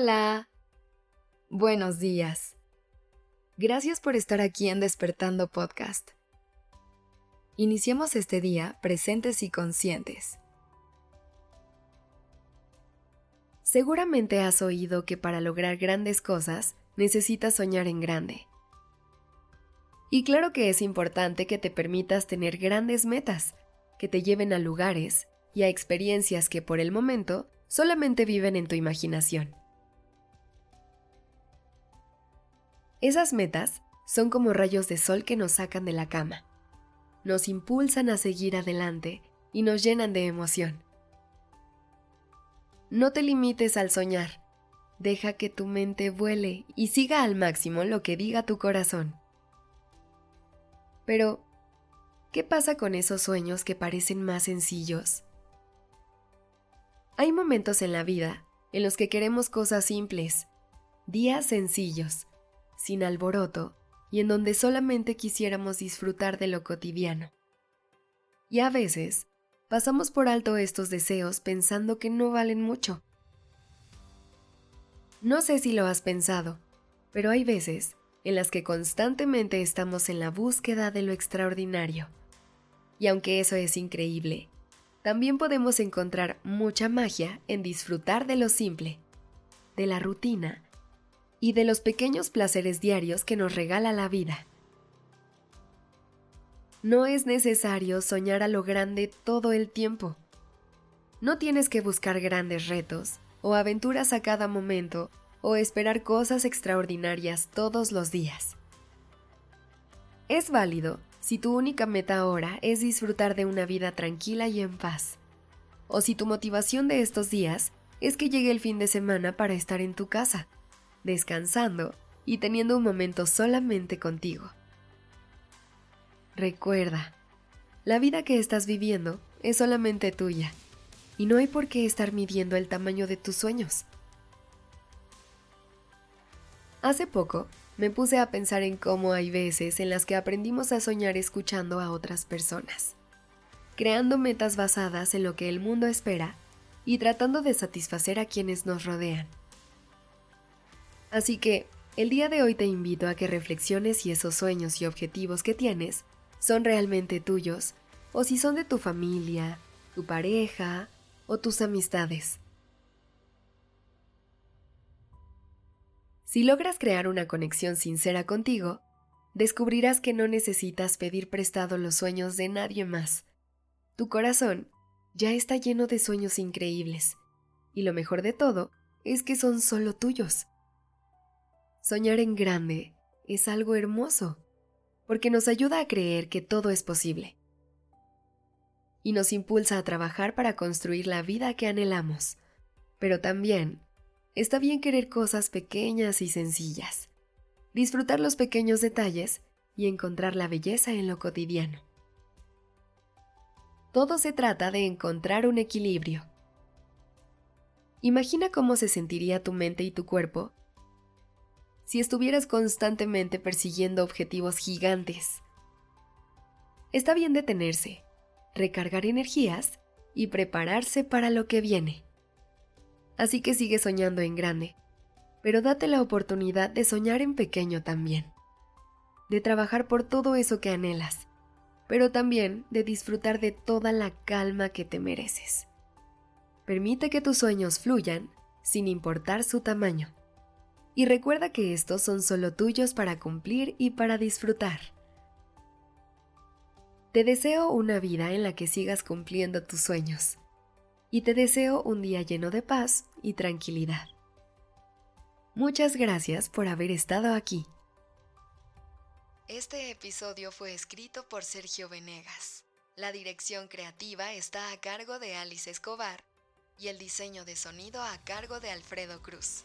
Hola. Buenos días. Gracias por estar aquí en Despertando Podcast. Iniciemos este día presentes y conscientes. Seguramente has oído que para lograr grandes cosas necesitas soñar en grande. Y claro que es importante que te permitas tener grandes metas, que te lleven a lugares y a experiencias que por el momento solamente viven en tu imaginación. Esas metas son como rayos de sol que nos sacan de la cama, nos impulsan a seguir adelante y nos llenan de emoción. No te limites al soñar, deja que tu mente vuele y siga al máximo lo que diga tu corazón. Pero, ¿qué pasa con esos sueños que parecen más sencillos? Hay momentos en la vida en los que queremos cosas simples, días sencillos, sin alboroto y en donde solamente quisiéramos disfrutar de lo cotidiano. Y a veces pasamos por alto estos deseos pensando que no valen mucho. No sé si lo has pensado, pero hay veces en las que constantemente estamos en la búsqueda de lo extraordinario. Y aunque eso es increíble, también podemos encontrar mucha magia en disfrutar de lo simple, de la rutina y de los pequeños placeres diarios que nos regala la vida. No es necesario soñar a lo grande todo el tiempo. No tienes que buscar grandes retos o aventuras a cada momento o esperar cosas extraordinarias todos los días. Es válido si tu única meta ahora es disfrutar de una vida tranquila y en paz. O si tu motivación de estos días es que llegue el fin de semana para estar en tu casa, descansando y teniendo un momento solamente contigo. Recuerda, la vida que estás viviendo es solamente tuya y no hay por qué estar midiendo el tamaño de tus sueños. Hace poco me puse a pensar en cómo hay veces en las que aprendimos a soñar escuchando a otras personas, creando metas basadas en lo que el mundo espera y tratando de satisfacer a quienes nos rodean. Así que, el día de hoy te invito a que reflexiones si esos sueños y objetivos que tienes son realmente tuyos o si son de tu familia, tu pareja o tus amistades. Si logras crear una conexión sincera contigo, descubrirás que no necesitas pedir prestado los sueños de nadie más. Tu corazón ya está lleno de sueños increíbles, y lo mejor de todo es que son solo tuyos. Soñar en grande es algo hermoso, porque nos ayuda a creer que todo es posible. Y nos impulsa a trabajar para construir la vida que anhelamos, pero también Está bien querer cosas pequeñas y sencillas, disfrutar los pequeños detalles y encontrar la belleza en lo cotidiano. Todo se trata de encontrar un equilibrio. Imagina cómo se sentiría tu mente y tu cuerpo si estuvieras constantemente persiguiendo objetivos gigantes. Está bien detenerse, recargar energías y prepararse para lo que viene. Así que sigue soñando en grande, pero date la oportunidad de soñar en pequeño también, de trabajar por todo eso que anhelas, pero también de disfrutar de toda la calma que te mereces. Permite que tus sueños fluyan sin importar su tamaño. Y recuerda que estos son solo tuyos para cumplir y para disfrutar. Te deseo una vida en la que sigas cumpliendo tus sueños y te deseo un día lleno de paz y tranquilidad. Muchas gracias por haber estado aquí. Este episodio fue escrito por Sergio Venegas. La dirección creativa está a cargo de Alice Escobar y el diseño de sonido a cargo de Alfredo Cruz.